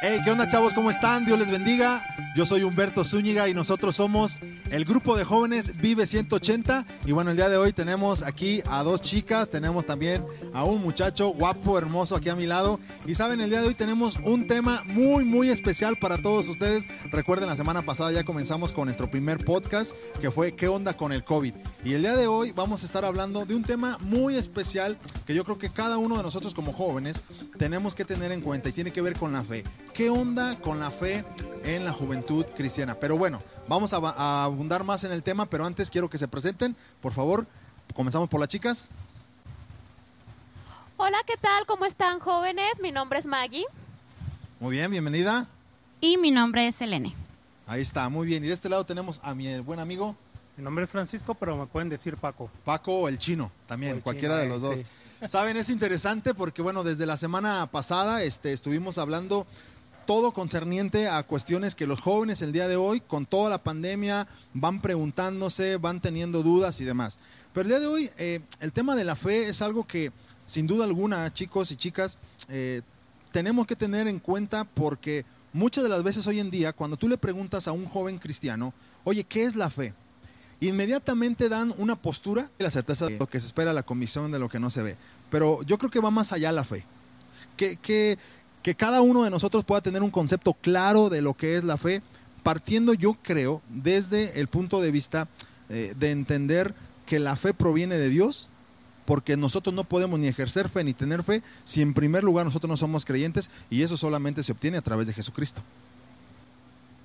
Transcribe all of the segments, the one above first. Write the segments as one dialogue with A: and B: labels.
A: Hey, ¿qué onda chavos? ¿Cómo están? Dios les bendiga. Yo soy Humberto Zúñiga y nosotros somos el grupo de jóvenes Vive 180. Y bueno, el día de hoy tenemos aquí a dos chicas, tenemos también a un muchacho guapo, hermoso aquí a mi lado. Y saben, el día de hoy tenemos un tema muy, muy especial para todos ustedes. Recuerden, la semana pasada ya comenzamos con nuestro primer podcast que fue ¿Qué onda con el COVID? Y el día de hoy vamos a estar hablando de un tema muy especial que yo creo que cada uno de nosotros como jóvenes tenemos que tener en cuenta y tiene que ver con la fe qué onda con la fe en la juventud cristiana. Pero bueno, vamos a, abundar más en el tema, pero antes quiero que se presenten, por favor. Comenzamos por las chicas.
B: Hola, ¿qué tal? ¿Cómo están jóvenes? Mi nombre es Maggie.
A: Muy bien, bienvenida.
C: Y mi nombre es Selene.
A: Ahí está, muy bien. Y de este lado tenemos a mi buen amigo.
D: Mi nombre es Francisco, pero me pueden decir Paco.
A: Paco o el chino, también, cualquiera de los dos. Saben, es interesante porque, bueno, desde la semana pasada este, estuvimos hablando todo concerniente a cuestiones que los jóvenes el día de hoy, con toda la pandemia, van preguntándose, van teniendo dudas y demás. Pero el día de hoy, eh, el tema de la fe es algo que, sin duda alguna, chicos y chicas, eh, tenemos que tener en cuenta porque muchas de las veces hoy en día, cuando tú le preguntas a un joven cristiano, oye, ¿qué es la fe? Inmediatamente dan una postura y la certeza de lo que se espera, la comisión de lo que no se ve. Pero yo creo que va más allá la fe. ¿Qué, qué, que cada uno de nosotros pueda tener un concepto claro de lo que es la fe, partiendo yo creo desde el punto de vista eh, de entender que la fe proviene de Dios, porque nosotros no podemos ni ejercer fe ni tener fe si en primer lugar nosotros no somos creyentes y eso solamente se obtiene a través de Jesucristo.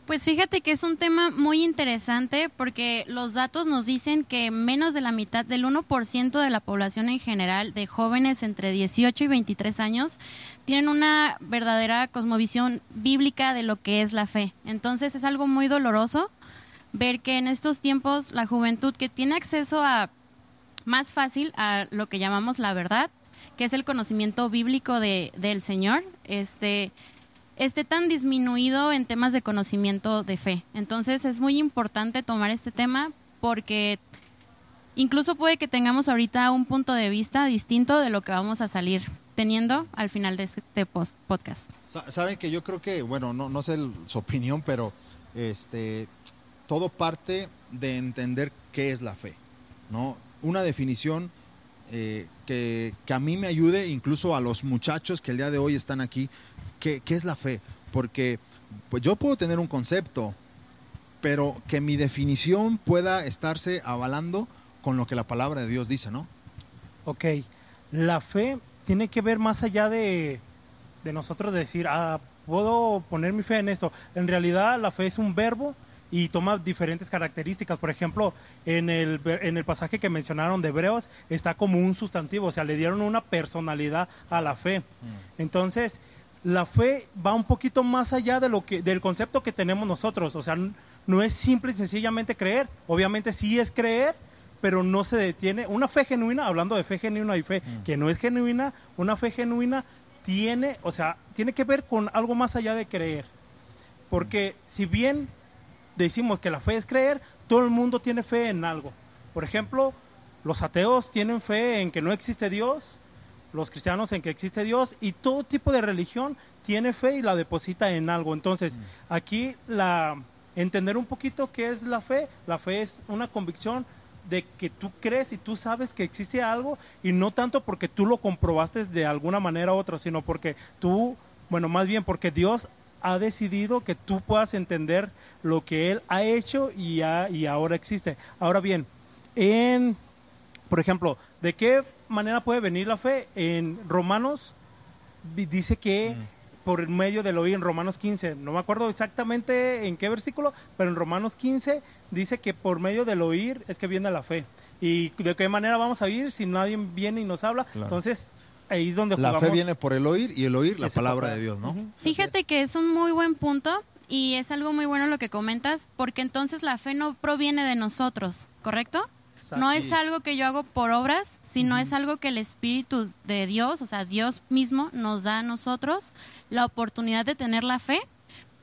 C: Pues fíjate que es un tema muy interesante porque los datos nos dicen que menos de la mitad del 1% de la población en general de jóvenes entre 18 y 23 años tienen una verdadera cosmovisión bíblica de lo que es la fe. Entonces es algo muy doloroso ver que en estos tiempos la juventud que tiene acceso a más fácil a lo que llamamos la verdad, que es el conocimiento bíblico de, del Señor, este esté tan disminuido en temas de conocimiento de fe. Entonces es muy importante tomar este tema porque incluso puede que tengamos ahorita un punto de vista distinto de lo que vamos a salir teniendo al final de este podcast.
A: Saben que yo creo que, bueno, no, no sé su opinión, pero este, todo parte de entender qué es la fe, ¿no? Una definición eh, que, que, a mí me ayude, incluso a los muchachos que el día de hoy están aquí, ¿qué, es la fe? Porque pues yo puedo tener un concepto, pero que mi definición pueda estarse avalando con lo que la palabra de Dios dice, ¿no?
D: Ok, la fe tiene que ver más allá de, de nosotros decir, ah, puedo poner mi fe en esto. En realidad la fe es un verbo y toma diferentes características. Por ejemplo, en el, en el pasaje que mencionaron de Hebreos está como un sustantivo, o sea, le dieron una personalidad a la fe. Mm. Entonces, la fe va un poquito más allá de lo que, del concepto que tenemos nosotros. O sea, no es simple y sencillamente creer. Obviamente sí es creer, pero no se detiene. Una fe genuina, hablando de fe genuina y fe mm. que no es genuina, una fe genuina tiene, o sea, tiene que ver con algo más allá de creer. Porque si bien decimos que la fe es creer, todo el mundo tiene fe en algo. Por ejemplo, los ateos tienen fe en que no existe Dios, los cristianos en que existe Dios y todo tipo de religión tiene fe y la deposita en algo. Entonces, mm. aquí la entender un poquito qué es la fe, la fe es una convicción de que tú crees y tú sabes que existe algo y no tanto porque tú lo comprobaste de alguna manera u otra, sino porque tú, bueno, más bien porque Dios ha decidido que tú puedas entender lo que Él ha hecho y, y ahora existe. Ahora bien, en, por ejemplo, ¿de qué manera puede venir la fe? En Romanos dice que por medio de lo oír, en Romanos 15, no me acuerdo exactamente en qué versículo, pero en Romanos 15 dice que por medio del oír es que viene la fe. ¿Y de qué manera vamos a oír si nadie viene y nos habla? Entonces, ahí es donde
A: La fe viene por el oír y el oír la palabra de Dios, ¿no?
C: Fíjate que es un muy buen punto y es algo muy bueno lo que comentas, porque entonces la fe no proviene de nosotros, ¿correcto? No es algo que yo hago por obras, sino es algo que el Espíritu de Dios, o sea, Dios mismo nos da a nosotros la oportunidad de tener la fe.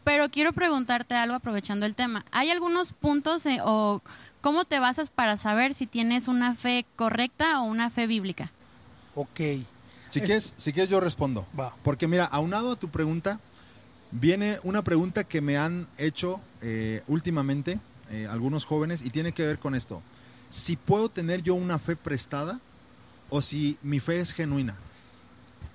C: Pero quiero preguntarte algo aprovechando el tema. ¿Hay algunos puntos eh, o cómo te basas para saber si tienes una fe correcta o una fe bíblica?
D: Ok.
A: Si, quieres, si quieres yo respondo.
D: Va.
A: Porque mira, aunado a tu pregunta, viene una pregunta que me han hecho eh, últimamente eh, algunos jóvenes y tiene que ver con esto. Si puedo tener yo una fe prestada o si mi fe es genuina.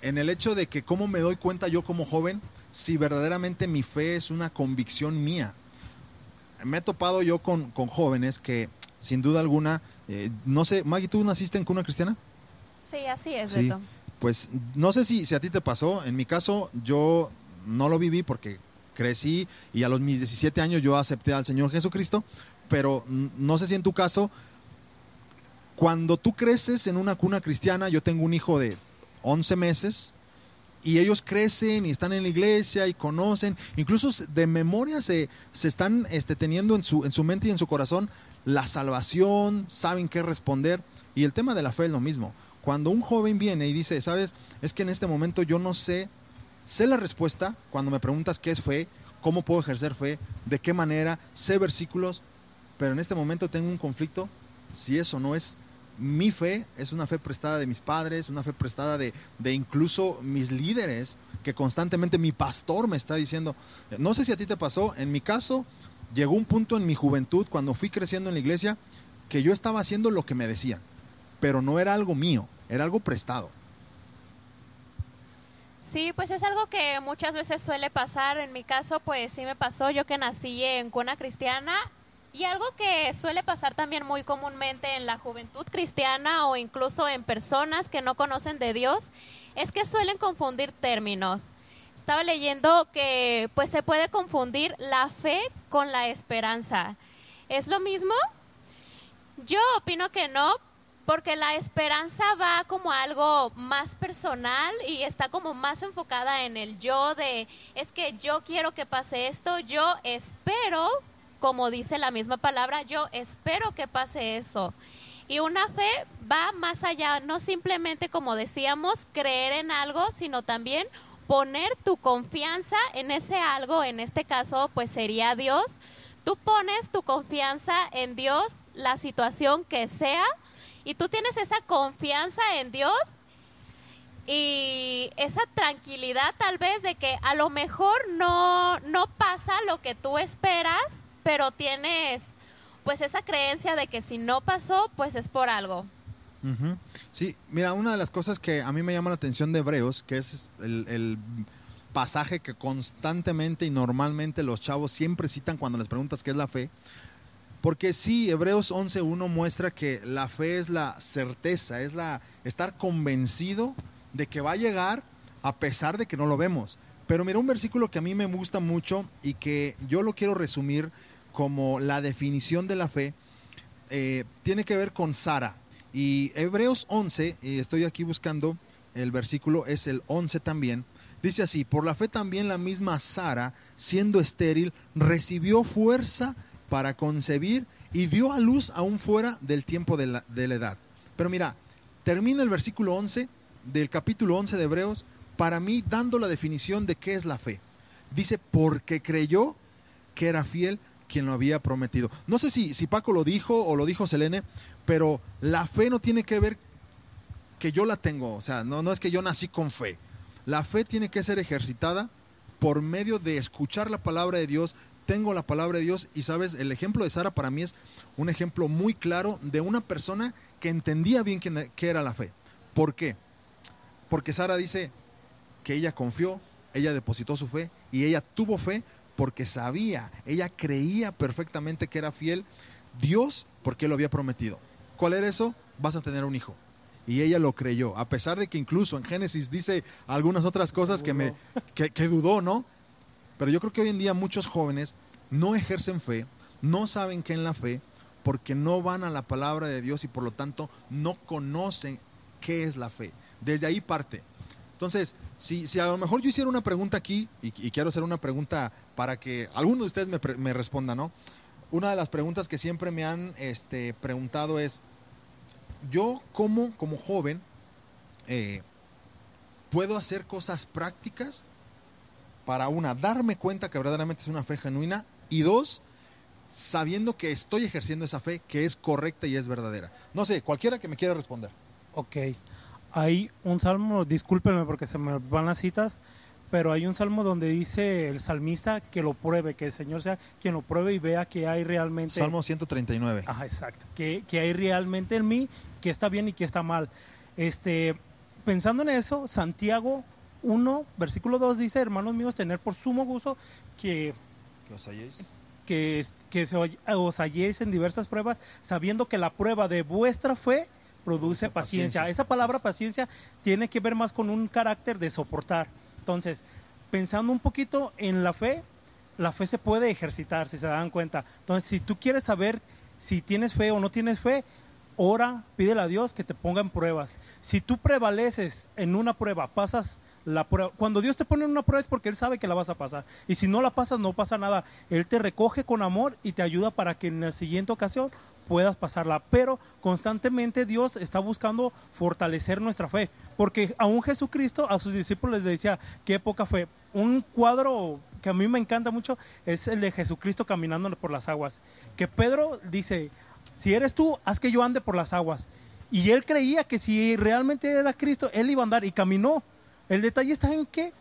A: En el hecho de que cómo me doy cuenta yo como joven si verdaderamente mi fe es una convicción mía. Me he topado yo con, con jóvenes que sin duda alguna, eh, no sé, Maggie, ¿tú naciste en cuna cristiana?
B: Sí, así es,
A: Sí.
B: Beto.
A: Pues no sé si, si a ti te pasó. En mi caso, yo no lo viví porque crecí y a los mis 17 años yo acepté al Señor Jesucristo, pero no sé si en tu caso, cuando tú creces en una cuna cristiana, yo tengo un hijo de 11 meses y ellos crecen y están en la iglesia y conocen, incluso de memoria se, se están este, teniendo en su, en su mente y en su corazón la salvación, saben qué responder y el tema de la fe es lo mismo. Cuando un joven viene y dice, sabes, es que en este momento yo no sé, sé la respuesta cuando me preguntas qué es fe, cómo puedo ejercer fe, de qué manera, sé versículos, pero en este momento tengo un conflicto, si eso no es mi fe, es una fe prestada de mis padres, una fe prestada de, de incluso mis líderes, que constantemente mi pastor me está diciendo, no sé si a ti te pasó, en mi caso, llegó un punto en mi juventud, cuando fui creciendo en la iglesia, que yo estaba haciendo lo que me decían, pero no era algo mío, era algo prestado.
B: Sí, pues es algo que muchas veces suele pasar. En mi caso, pues sí me pasó. Yo que nací en cuna cristiana y algo que suele pasar también muy comúnmente en la juventud cristiana o incluso en personas que no conocen de Dios es que suelen confundir términos. Estaba leyendo que pues se puede confundir la fe con la esperanza. ¿Es lo mismo? Yo opino que no, porque la esperanza va como algo más personal y está como más enfocada en el yo de, es que yo quiero que pase esto, yo espero, como dice la misma palabra, yo espero que pase esto. Y una fe va más allá, no simplemente como decíamos, creer en algo, sino también poner tu confianza en ese algo, en este caso pues sería Dios. Tú pones tu confianza en Dios, la situación que sea, y tú tienes esa confianza en Dios y esa tranquilidad tal vez de que a lo mejor no, no pasa lo que tú esperas, pero tienes pues esa creencia de que si no pasó, pues es por algo.
A: Sí, mira, una de las cosas que a mí me llama la atención de Hebreos, que es el pasaje que constantemente y normalmente los chavos siempre citan cuando les preguntas qué es la fe, porque sí, Hebreos 11.1 muestra que la fe es la certeza, es la estar convencido de que va a llegar a pesar de que no lo vemos. Pero mira un versículo que a mí me gusta mucho y que yo lo quiero resumir como la definición de la fe, eh, tiene que ver con Sara. Y Hebreos 11, y estoy aquí buscando el versículo, es el 11 también. Dice así, por la fe también la misma Sara, siendo estéril, recibió fuerza para concebir y dio a luz aún fuera del tiempo de la, edad. Pero mira, termina el versículo 11 del capítulo 11 de Hebreos, para mí dando la definición de qué es la fe. Dice, porque creyó que era fiel quien lo había prometido. No sé si, si Paco lo dijo o lo dijo Selene, pero la fe no tiene que ver que yo la tengo, o sea, no, no es que yo nací con fe. La fe tiene que ser ejercitada por medio de escuchar la palabra de Dios. Tengo la palabra de Dios y sabes, el ejemplo de Sara para mí es un ejemplo muy claro de una persona que entendía bien qué, era la fe. ¿Por qué? Porque Sara dice que ella confió, ella depositó su fe y ella tuvo fe porque sabía, ella creía perfectamente que era fiel Dios porque lo había prometido. ¿Cuál era eso? Vas a tener un hijo. Y ella lo creyó, a pesar de que incluso en Génesis dice algunas otras cosas que, me, que, que dudó, ¿no? Pero yo creo que hoy en día muchos jóvenes no ejercen fe, no saben qué en la fe, porque no van a la palabra de Dios y por lo tanto no conocen qué es la fe. Desde ahí parte. Entonces, si, si a lo mejor yo hiciera una pregunta aquí, y, quiero hacer una pregunta para que alguno de ustedes me, me responda, ¿no? Una de las preguntas que siempre me han este, preguntado es, yo como, como joven, eh, puedo hacer cosas prácticas para una, darme cuenta que verdaderamente es una fe genuina y dos, sabiendo que estoy ejerciendo esa fe que es correcta y es verdadera. No sé, cualquiera que me quiera responder.
D: Ok. hay un salmo, discúlpenme porque se me van las citas, pero hay un salmo donde dice el salmista que lo pruebe, que el Señor sea quien lo pruebe y vea que hay realmente...
A: Salmo 139.
D: Ajá, exacto. Que, que hay realmente en mí que está bien y que está mal. Este, pensando en eso, Santiago 1, versículo 2 dice, hermanos míos, tener por sumo gusto que...
A: Que os halléis.
D: Que, que se, os halléis en diversas pruebas, sabiendo que la prueba de vuestra fe produce paciencia. Esa palabra paciencia tiene que ver más con un carácter de soportar. Entonces, pensando un poquito en la fe, la fe se puede ejercitar, si se dan cuenta. Entonces, si tú quieres saber si tienes fe o no tienes fe, ora, pídele a Dios que te ponga en pruebas. Si tú prevaleces en una prueba, pasas la prueba. Cuando Dios te pone en una prueba es porque Él sabe que la vas a pasar. Y si no la pasas, no pasa nada. Él te recoge con amor y te ayuda para que en la siguiente ocasión puedas pasarla. Pero constantemente Dios está buscando fortalecer nuestra fe. Porque aún Jesucristo a sus discípulos les decía, qué poca fe. Un cuadro que a mí me encanta mucho es el de Jesucristo caminando por las aguas. Que Pedro dice, si eres tú, haz que yo ande por las aguas. Y él creía que si realmente era Cristo, él iba a andar y caminó. El detalle está en que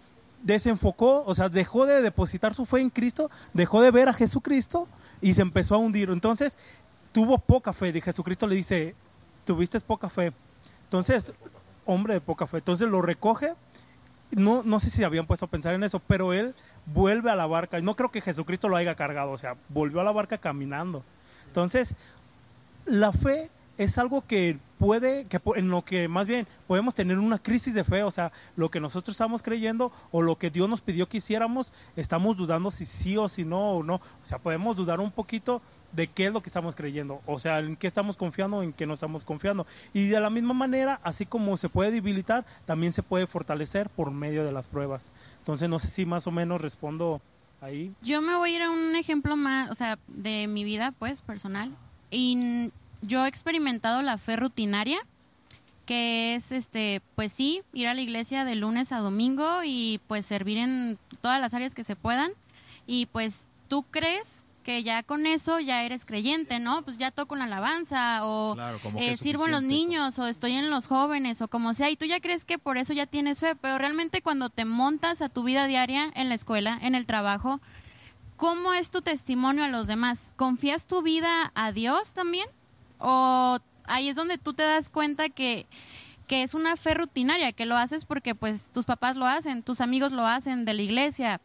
D: desenfocó, o sea, dejó de depositar su fe en Cristo, dejó de ver a Jesucristo y se empezó a hundir. Entonces, tuvo poca fe. Y Jesucristo le dice, tuviste poca fe. Entonces, hombre de poca fe. Entonces lo recoge. No, no sé si habían puesto a pensar en eso, pero él vuelve a la barca. No creo que Jesucristo lo haya cargado, o sea, volvió a la barca caminando. Entonces, la fe es algo que puede, que en lo que más bien podemos tener una crisis de fe, o sea, lo que nosotros estamos creyendo o lo que Dios nos pidió que hiciéramos, estamos dudando si sí o si no o no. O sea, podemos dudar un poquito de qué es lo que estamos creyendo, o sea, en qué estamos confiando o en qué no estamos confiando. Y de la misma manera, así como se puede debilitar, también se puede fortalecer por medio de las pruebas. Entonces, no sé si más o menos respondo ahí.
C: Yo me voy a ir a un ejemplo más, o sea, de mi vida, pues, personal. Y yo he experimentado la fe rutinaria, que es, este, pues sí, ir a la iglesia de lunes a domingo y pues servir en todas las áreas que se puedan. Y pues tú crees que ya con eso ya eres creyente, ¿no? Pues ya toco la alabanza o eh, sirvo en los niños o estoy en los jóvenes o como sea y tú ya crees que por eso ya tienes fe, pero realmente cuando te montas a tu vida diaria en la escuela, en el trabajo, ¿cómo es tu testimonio a los demás? ¿Confías tu vida a Dios también? o ahí es donde tú te das cuenta que, que es una fe rutinaria, que lo haces porque pues tus papás lo hacen, tus amigos lo hacen de la iglesia.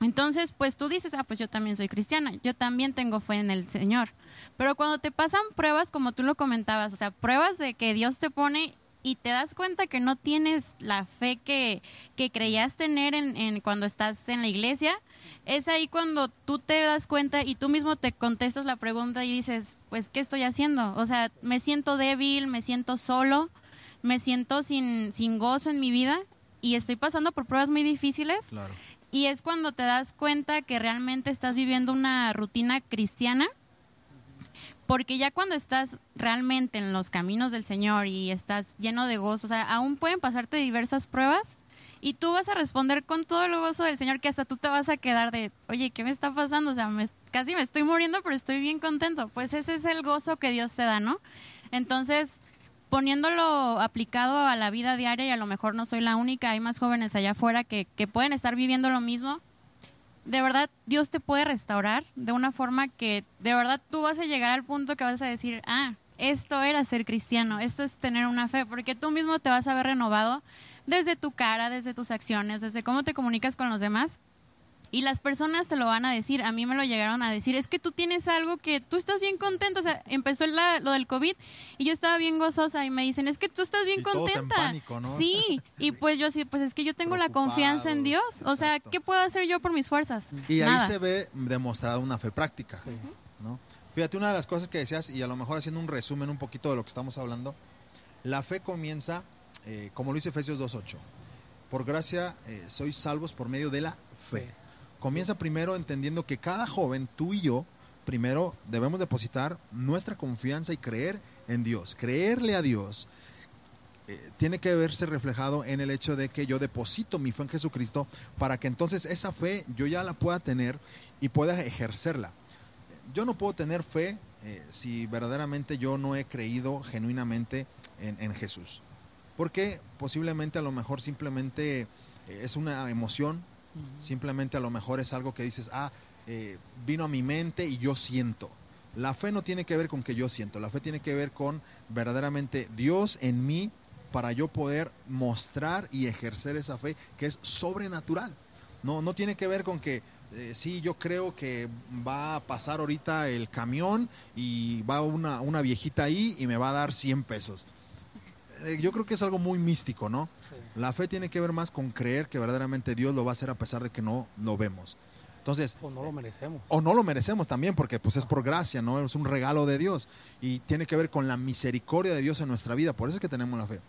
C: Entonces, pues tú dices, ah, pues yo también soy cristiana, yo también tengo fe en el Señor. Pero cuando te pasan pruebas, como tú lo comentabas, o sea, pruebas de que Dios te pone y te das cuenta que no tienes la fe que, que creías tener en, en, cuando estás en la iglesia, es ahí cuando tú te das cuenta y tú mismo te contestas la pregunta y dices, pues, ¿qué estoy haciendo? O sea, me siento débil, me siento solo, me siento sin, sin gozo en mi vida y estoy pasando por pruebas muy difíciles. Y es cuando te das cuenta que realmente estás viviendo una rutina cristiana porque ya cuando estás realmente en los caminos del Señor y estás lleno de gozo, o sea, aún pueden pasarte diversas pruebas y tú vas a responder con todo el gozo del Señor que hasta tú te vas a quedar de, oye, ¿qué me está pasando? O sea, casi me estoy muriendo, pero estoy bien contento. Pues ese es el gozo que Dios te da, ¿no? Entonces, poniéndolo aplicado a la vida diaria, y a lo mejor no soy la única, hay más jóvenes allá afuera que pueden estar viviendo lo mismo, de verdad Dios te puede restaurar de una forma que de verdad tú vas a llegar al punto que vas a decir, ah, esto era ser cristiano, esto es tener una fe, porque tú mismo te vas a ver renovado desde tu cara, desde tus acciones, desde cómo te comunicas con los demás. Y las personas te lo van a decir, a mí me lo llegaron a decir, es que tú tienes algo que tú estás bien contenta, o sea, empezó lo del COVID y yo estaba bien gozosa y me dicen, es que tú estás bien contenta. Sí, y pues yo sí, pues es que yo tengo la confianza en Dios, o sea, ¿qué puedo hacer yo por mis fuerzas?
A: Y ahí se ve demostrada una fe práctica, ¿no? Fíjate, una de las cosas que decías, y a lo mejor haciendo un resumen un poquito de lo que estamos hablando, la fe comienza, eh, como lo dice Efesios 2.8, por gracia eh, sois salvos por medio de la fe. Comienza primero entendiendo que cada joven, tú y yo, primero debemos depositar nuestra confianza y creer en Dios. Creerle a Dios eh, tiene que verse reflejado en el hecho de que yo deposito mi fe en Jesucristo para que entonces esa fe yo ya la pueda tener y pueda ejercerla. Yo no puedo tener fe eh, si verdaderamente yo no he creído genuinamente en, Jesús. Porque posiblemente a lo mejor simplemente eh, es una emoción, simplemente a lo mejor es algo que dices, ah, eh, vino a mi mente y yo siento. La fe no tiene que ver con que yo siento, la fe tiene que ver con verdaderamente Dios en mí para yo poder mostrar y ejercer esa fe que es sobrenatural. No, no tiene que ver con que eh, sí, yo creo que va a pasar ahorita el camión y va una, una viejita ahí y me va a dar 100 pesos. Eh, yo creo que es algo muy místico, ¿no? La fe tiene que ver más con creer que verdaderamente Dios lo va a hacer a pesar de que no lo vemos. Entonces,
D: o no lo merecemos.
A: O no lo merecemos también, porque pues es por gracia, ¿no? Es un regalo de Dios. Y tiene que ver con la misericordia de Dios en nuestra vida. Por eso es que tenemos la fe.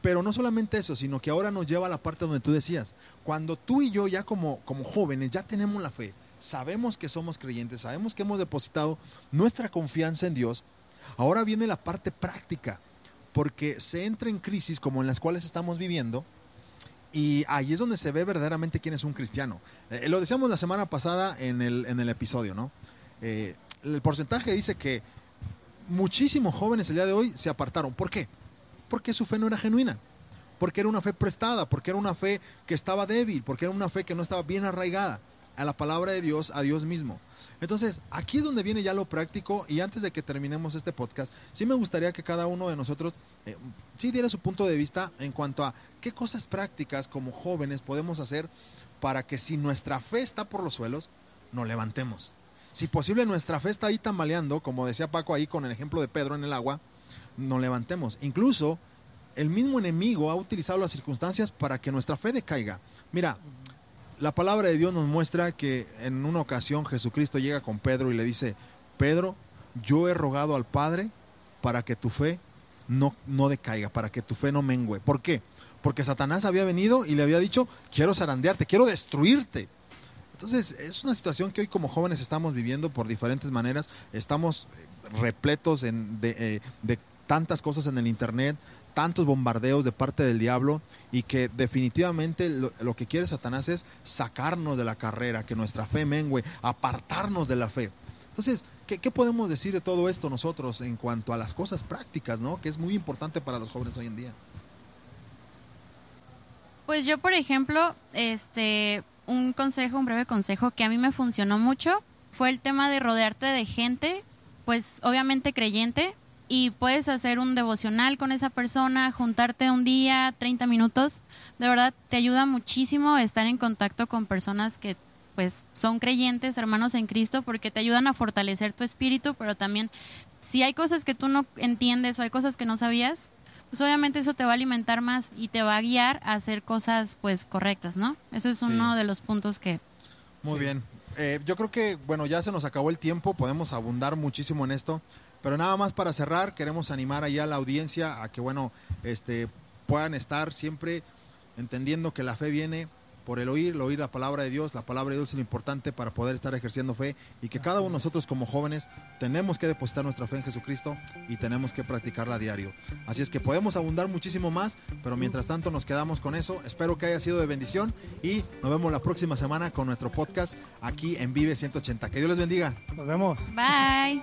A: Pero no solamente eso, sino que ahora nos lleva a la parte donde tú decías, cuando tú y yo ya como, como jóvenes ya tenemos la fe, sabemos que somos creyentes, sabemos que hemos depositado nuestra confianza en Dios, ahora viene la parte práctica, porque se entra en crisis como en las cuales estamos viviendo, y ahí es donde se ve verdaderamente quién es un cristiano. Eh, lo decíamos la semana pasada en el, en el episodio, ¿no? Eh, el porcentaje dice que muchísimos jóvenes el día de hoy se apartaron. ¿Por qué? Porque su fe no era genuina. Porque era una fe prestada, porque era una fe que estaba débil, porque era una fe que no estaba bien arraigada a la palabra de Dios, a Dios mismo. Entonces, aquí es donde viene ya lo práctico y antes de que terminemos este podcast, sí me gustaría que cada uno de nosotros eh, sí diera su punto de vista en cuanto a qué cosas prácticas como jóvenes podemos hacer para que si nuestra fe está por los suelos, nos levantemos. Si posible nuestra fe está ahí tambaleando, como decía Paco ahí con el ejemplo de Pedro en el agua, nos levantemos. Incluso el mismo enemigo ha utilizado las circunstancias para que nuestra fe decaiga. Mira, la palabra de Dios nos muestra que en una ocasión Jesucristo llega con Pedro y le dice, Pedro, yo he rogado al Padre para que tu fe no, no decaiga, para que tu fe no mengüe. ¿Por qué? Porque Satanás había venido y le había dicho, quiero zarandearte, quiero destruirte. Entonces, es una situación que hoy como jóvenes estamos viviendo por diferentes maneras. Estamos repletos en, de, eh, de tantas cosas en el Internet, tantos bombardeos de parte del diablo y que definitivamente lo, que quiere Satanás es sacarnos de la carrera, que nuestra fe mengue, apartarnos de la fe. Entonces, ¿qué, ¿qué, podemos decir de todo esto nosotros en cuanto a las cosas prácticas, ¿no? que es muy importante para los jóvenes hoy en día?
C: Pues yo, por ejemplo, este, un consejo, un breve consejo que a mí me funcionó mucho fue el tema de rodearte de gente, pues obviamente creyente, y puedes hacer un devocional con esa persona, juntarte un día, 30 minutos. De verdad, te ayuda muchísimo estar en contacto con personas que pues son creyentes, hermanos en Cristo, porque te ayudan a fortalecer tu espíritu, pero también si hay cosas que tú no entiendes o hay cosas que no sabías, pues obviamente eso te va a alimentar más y te va a guiar a hacer cosas pues correctas, ¿no? Eso es uno de los puntos que...
A: Muy bien. Eh, yo creo que, bueno, ya se nos acabó el tiempo, podemos abundar muchísimo en esto. Pero nada más para cerrar, queremos animar allá a la audiencia a que, bueno, este, puedan estar siempre entendiendo que la fe viene por el oír, el oír la palabra de Dios. La palabra de Dios es lo importante para poder estar ejerciendo fe y que cada uno de nosotros como jóvenes tenemos que depositar nuestra fe en Jesucristo y tenemos que practicarla a diario. Así es que podemos abundar muchísimo más, pero mientras tanto nos quedamos con eso. Espero que haya sido de bendición y nos vemos la próxima semana con nuestro podcast aquí en Vive 180. Que Dios les bendiga.
D: Nos vemos.
C: Bye.